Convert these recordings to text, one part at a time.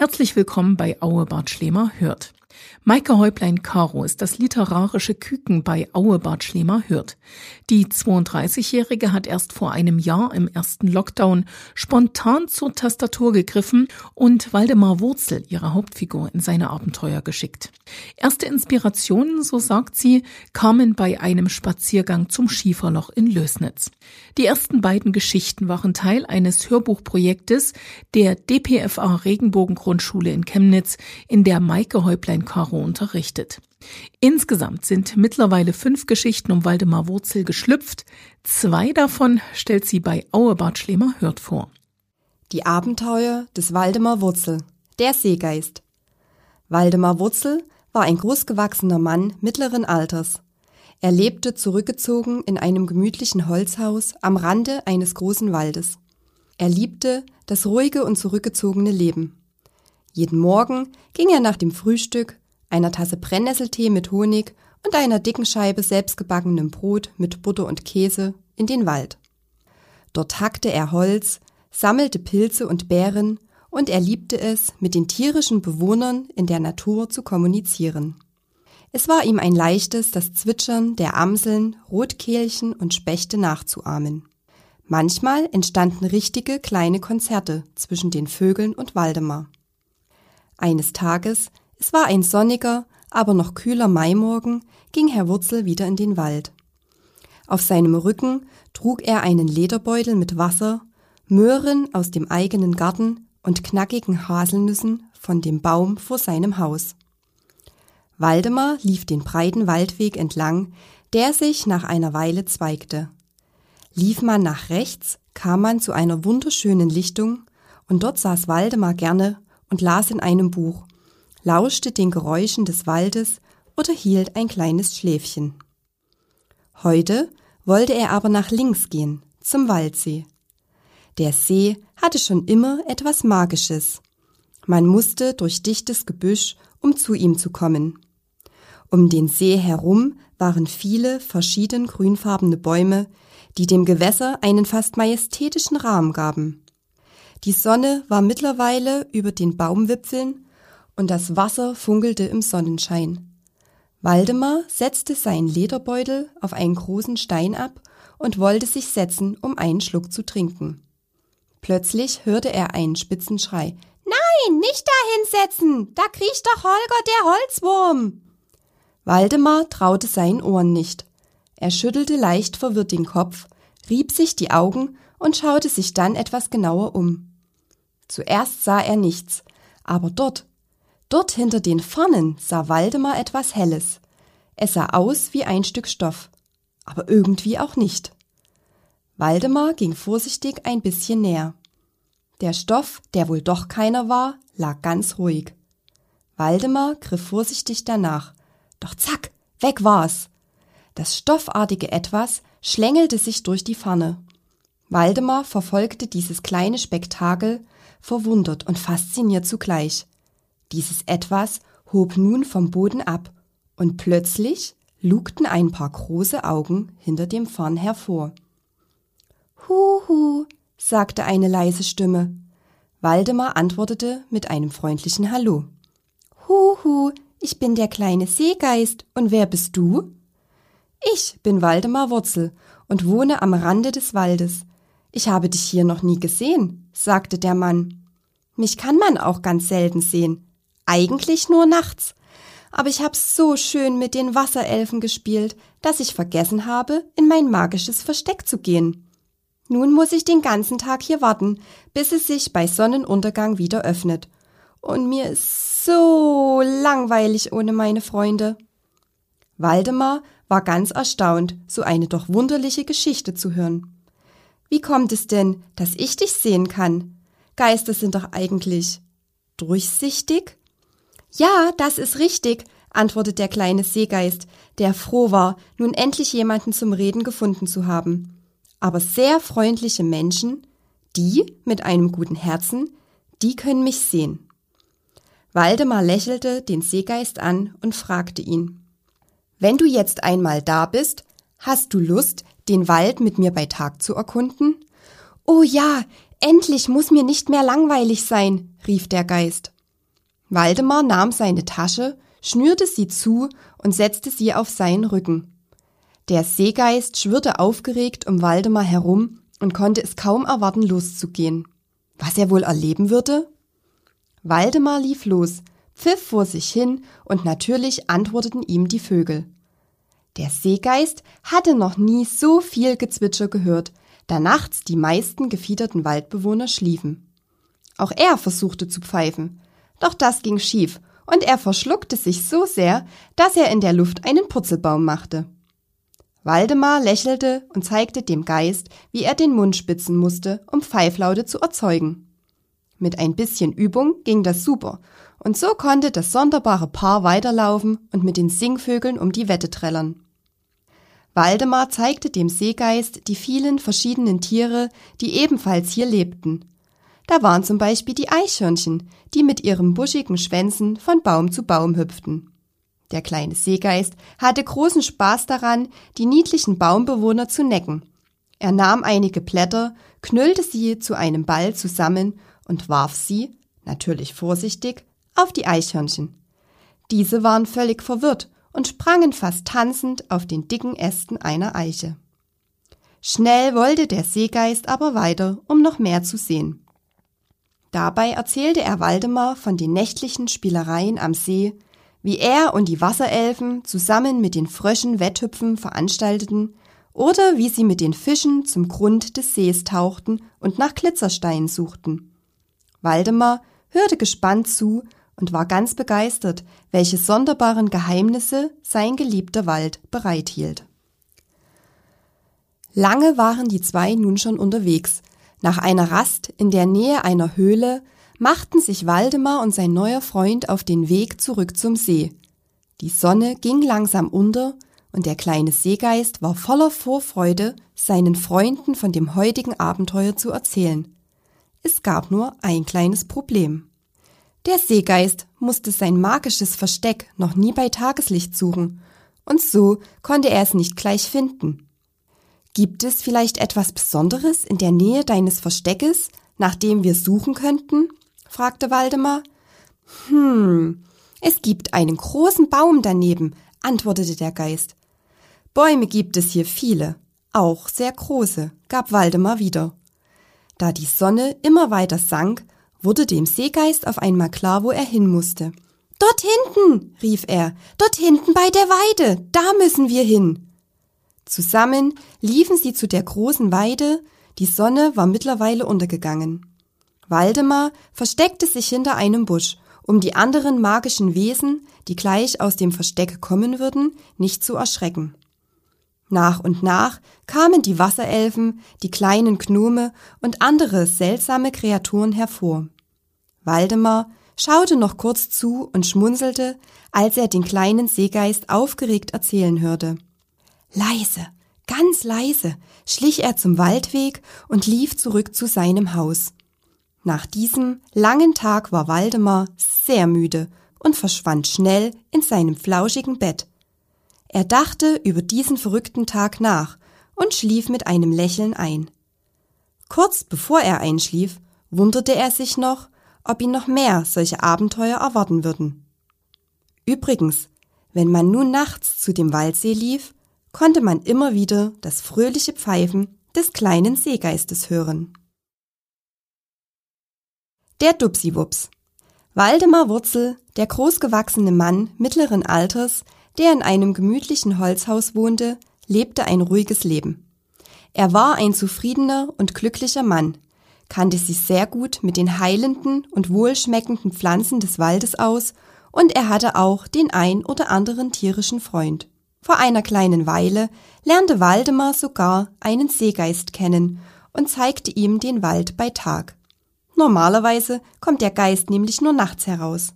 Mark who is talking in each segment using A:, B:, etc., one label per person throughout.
A: Herzlich willkommen bei Aue Bart Schlemer hört. Maike Häuplein-Caro ist das literarische Küken bei Aue Bad Schlemer Hürth. Die 32-Jährige hat erst vor einem Jahr im ersten Lockdown spontan zur Tastatur gegriffen und Waldemar Wurzel, ihre Hauptfigur, in seine Abenteuer geschickt. Erste Inspirationen, so sagt sie, kamen bei einem Spaziergang zum Schieferloch in Lösnitz. Die ersten beiden Geschichten waren Teil eines Hörbuchprojektes der DPFA Regenbogengrundschule in Chemnitz, in der Maike Häuplein-Caro Caro unterrichtet. Insgesamt sind mittlerweile fünf Geschichten um Waldemar Wurzel geschlüpft. Zwei davon stellt sie bei Auebart Schlemer Hört vor.
B: Die Abenteuer des Waldemar Wurzel, der Seegeist. Waldemar Wurzel war ein großgewachsener Mann mittleren Alters. Er lebte zurückgezogen in einem gemütlichen Holzhaus am Rande eines großen Waldes. Er liebte das ruhige und zurückgezogene Leben. Jeden Morgen ging er nach dem Frühstück einer Tasse Brennnesseltee mit Honig und einer dicken Scheibe selbstgebackenem Brot mit Butter und Käse in den Wald. Dort hackte er Holz, sammelte Pilze und Beeren und er liebte es, mit den tierischen Bewohnern in der Natur zu kommunizieren. Es war ihm ein leichtes, das Zwitschern der Amseln, Rotkehlchen und Spechte nachzuahmen. Manchmal entstanden richtige kleine Konzerte zwischen den Vögeln und Waldemar. Eines Tages es war ein sonniger, aber noch kühler Maimorgen, ging Herr Wurzel wieder in den Wald. Auf seinem Rücken trug er einen Lederbeutel mit Wasser, Möhren aus dem eigenen Garten und knackigen Haselnüssen von dem Baum vor seinem Haus. Waldemar lief den breiten Waldweg entlang, der sich nach einer Weile zweigte. Lief man nach rechts, kam man zu einer wunderschönen Lichtung, und dort saß Waldemar gerne und las in einem Buch, lauschte den Geräuschen des Waldes oder hielt ein kleines Schläfchen. Heute wollte er aber nach links gehen, zum Waldsee. Der See hatte schon immer etwas Magisches. Man musste durch dichtes Gebüsch, um zu ihm zu kommen. Um den See herum waren viele verschieden grünfarbene Bäume, die dem Gewässer einen fast majestätischen Rahmen gaben. Die Sonne war mittlerweile über den Baumwipfeln und das Wasser funkelte im Sonnenschein. Waldemar setzte seinen Lederbeutel auf einen großen Stein ab und wollte sich setzen, um einen Schluck zu trinken. Plötzlich hörte er einen spitzen Schrei. Nein, nicht da hinsetzen! Da kriecht doch Holger der Holzwurm! Waldemar traute seinen Ohren nicht. Er schüttelte leicht verwirrt den Kopf, rieb sich die Augen und schaute sich dann etwas genauer um. Zuerst sah er nichts, aber dort, Dort hinter den Pfannen sah Waldemar etwas Helles. Es sah aus wie ein Stück Stoff, aber irgendwie auch nicht. Waldemar ging vorsichtig ein bisschen näher. Der Stoff, der wohl doch keiner war, lag ganz ruhig. Waldemar griff vorsichtig danach. Doch zack, weg war's. Das stoffartige Etwas schlängelte sich durch die Pfanne. Waldemar verfolgte dieses kleine Spektakel, verwundert und fasziniert zugleich. Dieses Etwas hob nun vom Boden ab, und plötzlich lugten ein paar große Augen hinter dem Farn hervor. Huhu, sagte eine leise Stimme. Waldemar antwortete mit einem freundlichen Hallo. Huhu, ich bin der kleine Seegeist, und wer bist du? Ich bin Waldemar Wurzel und wohne am Rande des Waldes. Ich habe dich hier noch nie gesehen, sagte der Mann. Mich kann man auch ganz selten sehen, eigentlich nur nachts. Aber ich hab so schön mit den Wasserelfen gespielt, dass ich vergessen habe, in mein magisches Versteck zu gehen. Nun muss ich den ganzen Tag hier warten, bis es sich bei Sonnenuntergang wieder öffnet. Und mir ist so langweilig ohne meine Freunde. Waldemar war ganz erstaunt, so eine doch wunderliche Geschichte zu hören. Wie kommt es denn, dass ich dich sehen kann? Geister sind doch eigentlich durchsichtig? Ja, das ist richtig, antwortet der kleine Seegeist, der froh war, nun endlich jemanden zum Reden gefunden zu haben. Aber sehr freundliche Menschen, die mit einem guten Herzen, die können mich sehen. Waldemar lächelte den Seegeist an und fragte ihn. Wenn du jetzt einmal da bist, hast du Lust, den Wald mit mir bei Tag zu erkunden? Oh ja, endlich muss mir nicht mehr langweilig sein, rief der Geist. Waldemar nahm seine Tasche, schnürte sie zu und setzte sie auf seinen Rücken. Der Seegeist schwirrte aufgeregt um Waldemar herum und konnte es kaum erwarten, loszugehen. Was er wohl erleben würde? Waldemar lief los, pfiff vor sich hin und natürlich antworteten ihm die Vögel. Der Seegeist hatte noch nie so viel Gezwitscher gehört, da nachts die meisten gefiederten Waldbewohner schliefen. Auch er versuchte zu pfeifen, doch das ging schief und er verschluckte sich so sehr, dass er in der Luft einen Purzelbaum machte. Waldemar lächelte und zeigte dem Geist, wie er den Mund spitzen musste, um Pfeiflaute zu erzeugen. Mit ein bisschen Übung ging das super, und so konnte das sonderbare Paar weiterlaufen und mit den Singvögeln um die Wette trällern. Waldemar zeigte dem Seegeist die vielen verschiedenen Tiere, die ebenfalls hier lebten. Da waren zum Beispiel die Eichhörnchen, die mit ihren buschigen Schwänzen von Baum zu Baum hüpften. Der kleine Seegeist hatte großen Spaß daran, die niedlichen Baumbewohner zu necken. Er nahm einige Blätter, knüllte sie zu einem Ball zusammen und warf sie, natürlich vorsichtig, auf die Eichhörnchen. Diese waren völlig verwirrt und sprangen fast tanzend auf den dicken Ästen einer Eiche. Schnell wollte der Seegeist aber weiter, um noch mehr zu sehen. Dabei erzählte er Waldemar von den nächtlichen Spielereien am See, wie er und die Wasserelfen zusammen mit den Fröschen Wetthüpfen veranstalteten oder wie sie mit den Fischen zum Grund des Sees tauchten und nach Glitzersteinen suchten. Waldemar hörte gespannt zu und war ganz begeistert, welche sonderbaren Geheimnisse sein geliebter Wald bereithielt. Lange waren die zwei nun schon unterwegs. Nach einer Rast in der Nähe einer Höhle machten sich Waldemar und sein neuer Freund auf den Weg zurück zum See. Die Sonne ging langsam unter und der kleine Seegeist war voller Vorfreude, seinen Freunden von dem heutigen Abenteuer zu erzählen. Es gab nur ein kleines Problem. Der Seegeist musste sein magisches Versteck noch nie bei Tageslicht suchen, und so konnte er es nicht gleich finden. Gibt es vielleicht etwas Besonderes in der Nähe deines Versteckes, nach dem wir suchen könnten? fragte Waldemar. Hm, es gibt einen großen Baum daneben, antwortete der Geist. Bäume gibt es hier viele, auch sehr große, gab Waldemar wieder. Da die Sonne immer weiter sank, wurde dem Seegeist auf einmal klar, wo er hin musste. Dort hinten, rief er, dort hinten bei der Weide, da müssen wir hin. Zusammen liefen sie zu der großen Weide, die Sonne war mittlerweile untergegangen. Waldemar versteckte sich hinter einem Busch, um die anderen magischen Wesen, die gleich aus dem Versteck kommen würden, nicht zu erschrecken. Nach und nach kamen die Wasserelfen, die kleinen Gnome und andere seltsame Kreaturen hervor. Waldemar schaute noch kurz zu und schmunzelte, als er den kleinen Seegeist aufgeregt erzählen hörte. Leise, ganz leise, schlich er zum Waldweg und lief zurück zu seinem Haus. Nach diesem langen Tag war Waldemar sehr müde und verschwand schnell in seinem flauschigen Bett. Er dachte über diesen verrückten Tag nach und schlief mit einem Lächeln ein. Kurz bevor er einschlief, wunderte er sich noch, ob ihn noch mehr solche Abenteuer erwarten würden. Übrigens, wenn man nun nachts zu dem Waldsee lief, konnte man immer wieder das fröhliche Pfeifen des kleinen Seegeistes hören. Der Dupsiwups. Waldemar Wurzel, der großgewachsene Mann mittleren Alters, der in einem gemütlichen Holzhaus wohnte, lebte ein ruhiges Leben. Er war ein zufriedener und glücklicher Mann, kannte sich sehr gut mit den heilenden und wohlschmeckenden Pflanzen des Waldes aus und er hatte auch den ein oder anderen tierischen Freund. Vor einer kleinen Weile lernte Waldemar sogar einen Seegeist kennen und zeigte ihm den Wald bei Tag. Normalerweise kommt der Geist nämlich nur nachts heraus.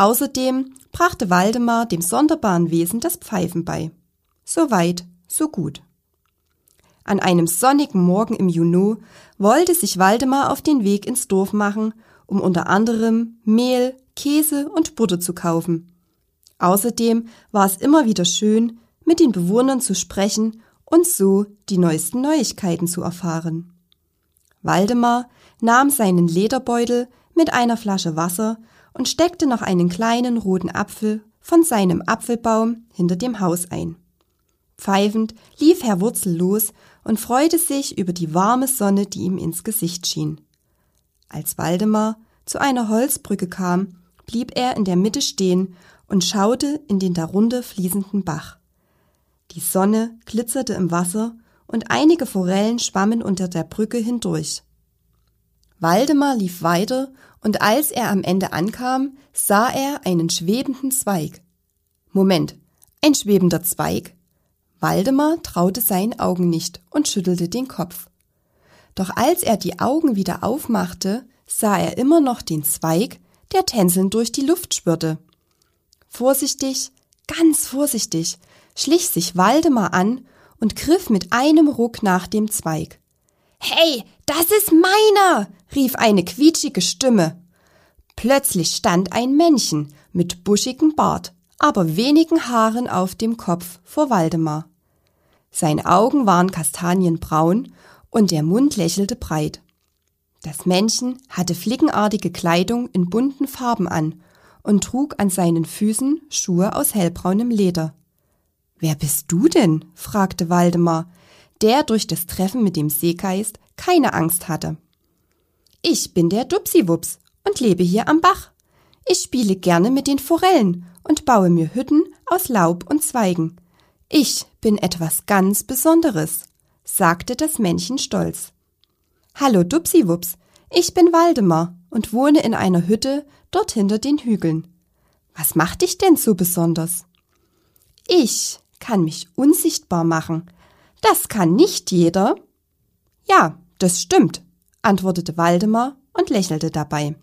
B: Außerdem brachte Waldemar dem sonderbaren Wesen das Pfeifen bei. So weit, so gut. An einem sonnigen Morgen im Juni wollte sich Waldemar auf den Weg ins Dorf machen, um unter anderem Mehl, Käse und Butter zu kaufen. Außerdem war es immer wieder schön, mit den Bewohnern zu sprechen und so die neuesten Neuigkeiten zu erfahren. Waldemar nahm seinen Lederbeutel mit einer Flasche Wasser und steckte noch einen kleinen roten Apfel von seinem Apfelbaum hinter dem Haus ein. Pfeifend lief Herr Wurzel los und freute sich über die warme Sonne, die ihm ins Gesicht schien. Als Waldemar zu einer Holzbrücke kam, blieb er in der Mitte stehen und schaute in den darunter fließenden Bach. Die Sonne glitzerte im Wasser und einige Forellen schwammen unter der Brücke hindurch. Waldemar lief weiter und als er am Ende ankam, sah er einen schwebenden Zweig. Moment, ein schwebender Zweig? Waldemar traute seinen Augen nicht und schüttelte den Kopf. Doch als er die Augen wieder aufmachte, sah er immer noch den Zweig, der tänzelnd durch die Luft schwirrte. Vorsichtig, ganz vorsichtig, schlich sich Waldemar an und griff mit einem Ruck nach dem Zweig. Hey, das ist meiner! rief eine quietschige Stimme. Plötzlich stand ein Männchen mit buschigem Bart, aber wenigen Haaren auf dem Kopf vor Waldemar. Seine Augen waren kastanienbraun und der Mund lächelte breit. Das Männchen hatte flickenartige Kleidung in bunten Farben an und trug an seinen Füßen Schuhe aus hellbraunem Leder. Wer bist du denn? fragte Waldemar, der durch das Treffen mit dem Seegeist keine Angst hatte. Ich bin der Dupsiwups und lebe hier am Bach. Ich spiele gerne mit den Forellen und baue mir Hütten aus Laub und Zweigen. Ich bin etwas ganz Besonderes, sagte das Männchen stolz. Hallo Dupsiwups, ich bin Waldemar und wohne in einer Hütte dort hinter den Hügeln. Was macht dich denn so besonders? Ich kann mich unsichtbar machen. Das kann nicht jeder. Ja, das stimmt, antwortete Waldemar und lächelte dabei.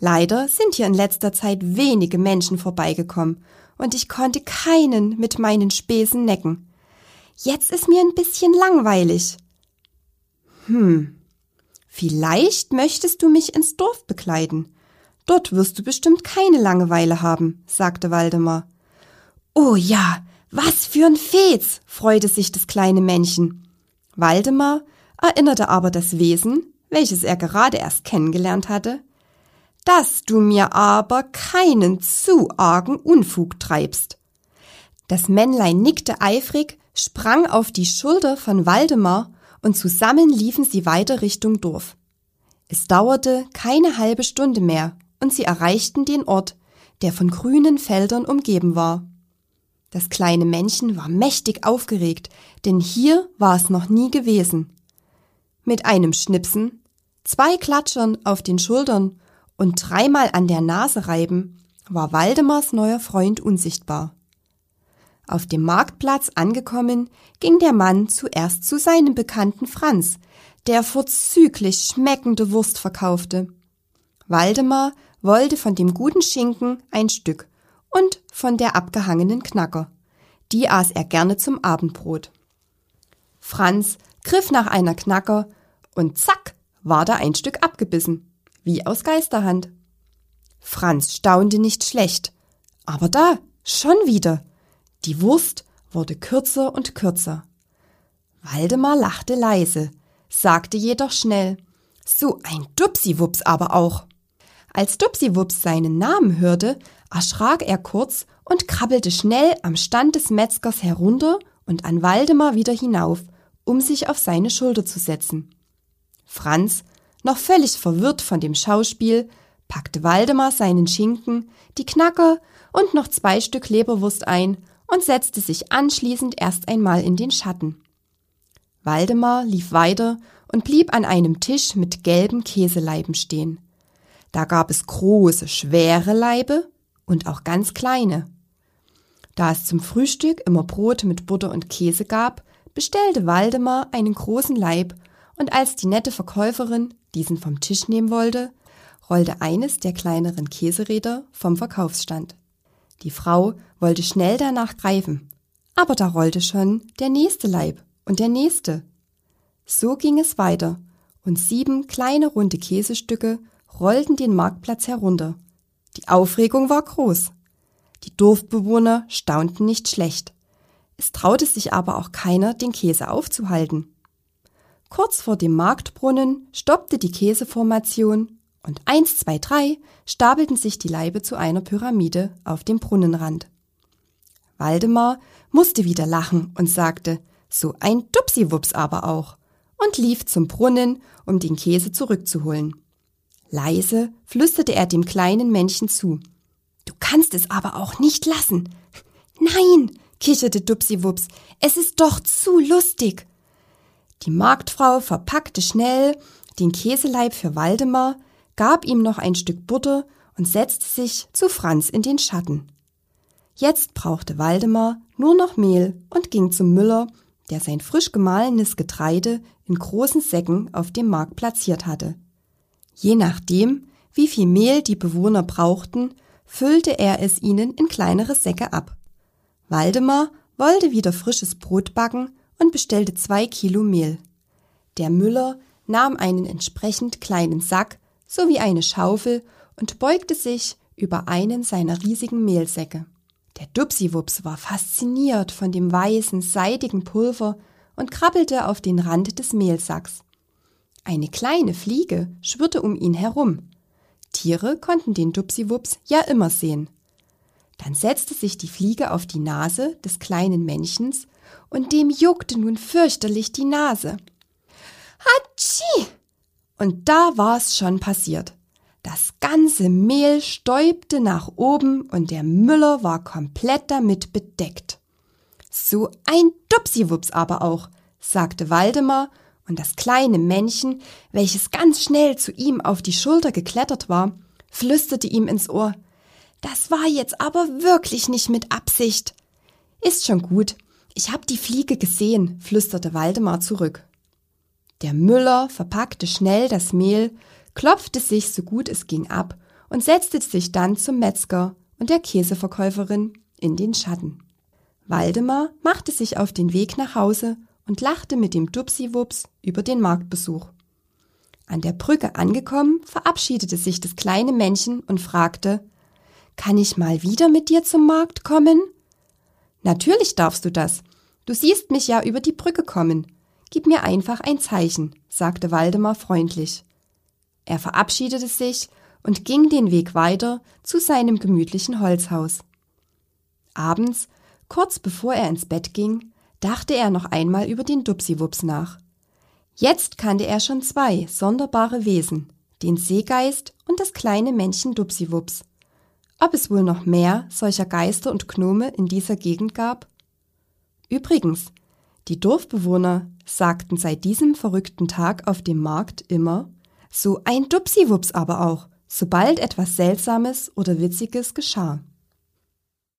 B: Leider sind hier in letzter Zeit wenige Menschen vorbeigekommen und ich konnte keinen mit meinen Späßen necken. Jetzt ist mir ein bisschen langweilig. Hm, vielleicht möchtest du mich ins Dorf begleiten. Dort wirst du bestimmt keine Langeweile haben, sagte Waldemar. Oh ja, was für ein Fez, freute sich das kleine Männchen. Waldemar erinnerte aber das Wesen, welches er gerade erst kennengelernt hatte, dass du mir aber keinen zu argen Unfug treibst. Das Männlein nickte eifrig, sprang auf die Schulter von Waldemar und zusammen liefen sie weiter Richtung Dorf. Es dauerte keine halbe Stunde mehr und sie erreichten den Ort, der von grünen Feldern umgeben war. Das kleine Männchen war mächtig aufgeregt, denn hier war es noch nie gewesen. Mit einem Schnipsen, zwei Klatschern auf den Schultern und dreimal an der Nase reiben, war Waldemars neuer Freund unsichtbar. Auf dem Marktplatz angekommen, ging der Mann zuerst zu seinem Bekannten Franz, der vorzüglich schmeckende Wurst verkaufte. Waldemar wollte von dem guten Schinken ein Stück und von der abgehangenen Knacker. Die aß er gerne zum Abendbrot. Franz griff nach einer Knacker und zack war da ein Stück abgebissen, wie aus Geisterhand. Franz staunte nicht schlecht, aber da schon wieder. Die Wurst wurde kürzer und kürzer. Waldemar lachte leise, sagte jedoch schnell, so ein Dupsiwups aber auch. Als Dupsiwups seinen Namen hörte, erschrak er kurz und krabbelte schnell am Stand des Metzgers herunter und an Waldemar wieder hinauf, um sich auf seine Schulter zu setzen. Franz, noch völlig verwirrt von dem Schauspiel, packte Waldemar seinen Schinken, die Knacker und noch zwei Stück Leberwurst ein und setzte sich anschließend erst einmal in den Schatten. Waldemar lief weiter und blieb an einem Tisch mit gelben Käseleiben stehen. Da gab es große, schwere Leibe und auch ganz kleine. Da es zum Frühstück immer Brot mit Butter und Käse gab, bestellte Waldemar einen großen Leib, und als die nette Verkäuferin diesen vom Tisch nehmen wollte, rollte eines der kleineren Käseräder vom Verkaufsstand. Die Frau wollte schnell danach greifen, aber da rollte schon der nächste Leib und der nächste. So ging es weiter, und sieben kleine runde Käsestücke rollten den Marktplatz herunter. Die Aufregung war groß. Die Dorfbewohner staunten nicht schlecht. Es traute sich aber auch keiner, den Käse aufzuhalten. Kurz vor dem Marktbrunnen stoppte die Käseformation Und eins, zwei, drei stapelten sich die Leibe zu einer Pyramide auf dem Brunnenrand. Waldemar musste wieder lachen und sagte, so ein Dupsiwups aber auch, und lief zum Brunnen, um den Käse zurückzuholen. Leise flüsterte er dem kleinen Männchen zu. Du kannst es aber auch nicht lassen. Nein, kicherte Dupsiwups, es ist doch zu lustig. Die Marktfrau verpackte schnell den Käseleib für Waldemar, gab ihm noch ein Stück Butter und setzte sich zu Franz in den Schatten. Jetzt brauchte Waldemar nur noch Mehl und ging zum Müller, der sein frisch gemahlenes Getreide in großen Säcken auf dem Markt platziert hatte. Je nachdem, wie viel Mehl die Bewohner brauchten, füllte er es ihnen in kleinere Säcke ab. Waldemar wollte wieder frisches Brot backen und bestellte zwei Kilo Mehl. Der Müller nahm einen entsprechend kleinen Sack sowie eine Schaufel und beugte sich über einen seiner riesigen Mehlsäcke. Der Dupsiwups war fasziniert von dem weißen, seidigen Pulver und krabbelte auf den Rand des Mehlsacks. Eine kleine Fliege schwirrte um ihn herum. Tiere konnten den Dupsiwups ja immer sehen. Dann setzte sich die Fliege auf die Nase des kleinen Männchens und dem juckte nun fürchterlich die Nase. Hatschi! Und da war's schon passiert. Das ganze Mehl stäubte nach oben und der Müller war komplett damit bedeckt. So ein Dupsiwups aber auch, sagte Waldemar, und das kleine Männchen, welches ganz schnell zu ihm auf die Schulter geklettert war, flüsterte ihm ins Ohr. Das war jetzt aber wirklich nicht mit Absicht. Ist schon gut. Ich hab die Fliege gesehen, flüsterte Waldemar zurück. Der Müller verpackte schnell das Mehl, klopfte sich so gut es ging ab und setzte sich dann zum Metzger und der Käseverkäuferin in den Schatten. Waldemar machte sich auf den Weg nach Hause und lachte mit dem Dupsiwups über den Marktbesuch. An der Brücke angekommen, verabschiedete sich das kleine Männchen und fragte, kann ich mal wieder mit dir zum Markt kommen? Natürlich darfst du das. Du siehst mich ja über die Brücke kommen. Gib mir einfach ein Zeichen, sagte Waldemar freundlich. Er verabschiedete sich und ging den Weg weiter zu seinem gemütlichen Holzhaus. Abends, kurz bevor er ins Bett ging, dachte er noch einmal über den Dupsiwups nach. Jetzt kannte er schon zwei sonderbare Wesen, den Seegeist und das kleine Männchen Dupsiwups. Ob es wohl noch mehr solcher Geister und Gnome in dieser Gegend gab? Übrigens, die Dorfbewohner sagten seit diesem verrückten Tag auf dem Markt immer, so ein Dupsiwups aber auch, sobald etwas Seltsames oder Witziges geschah.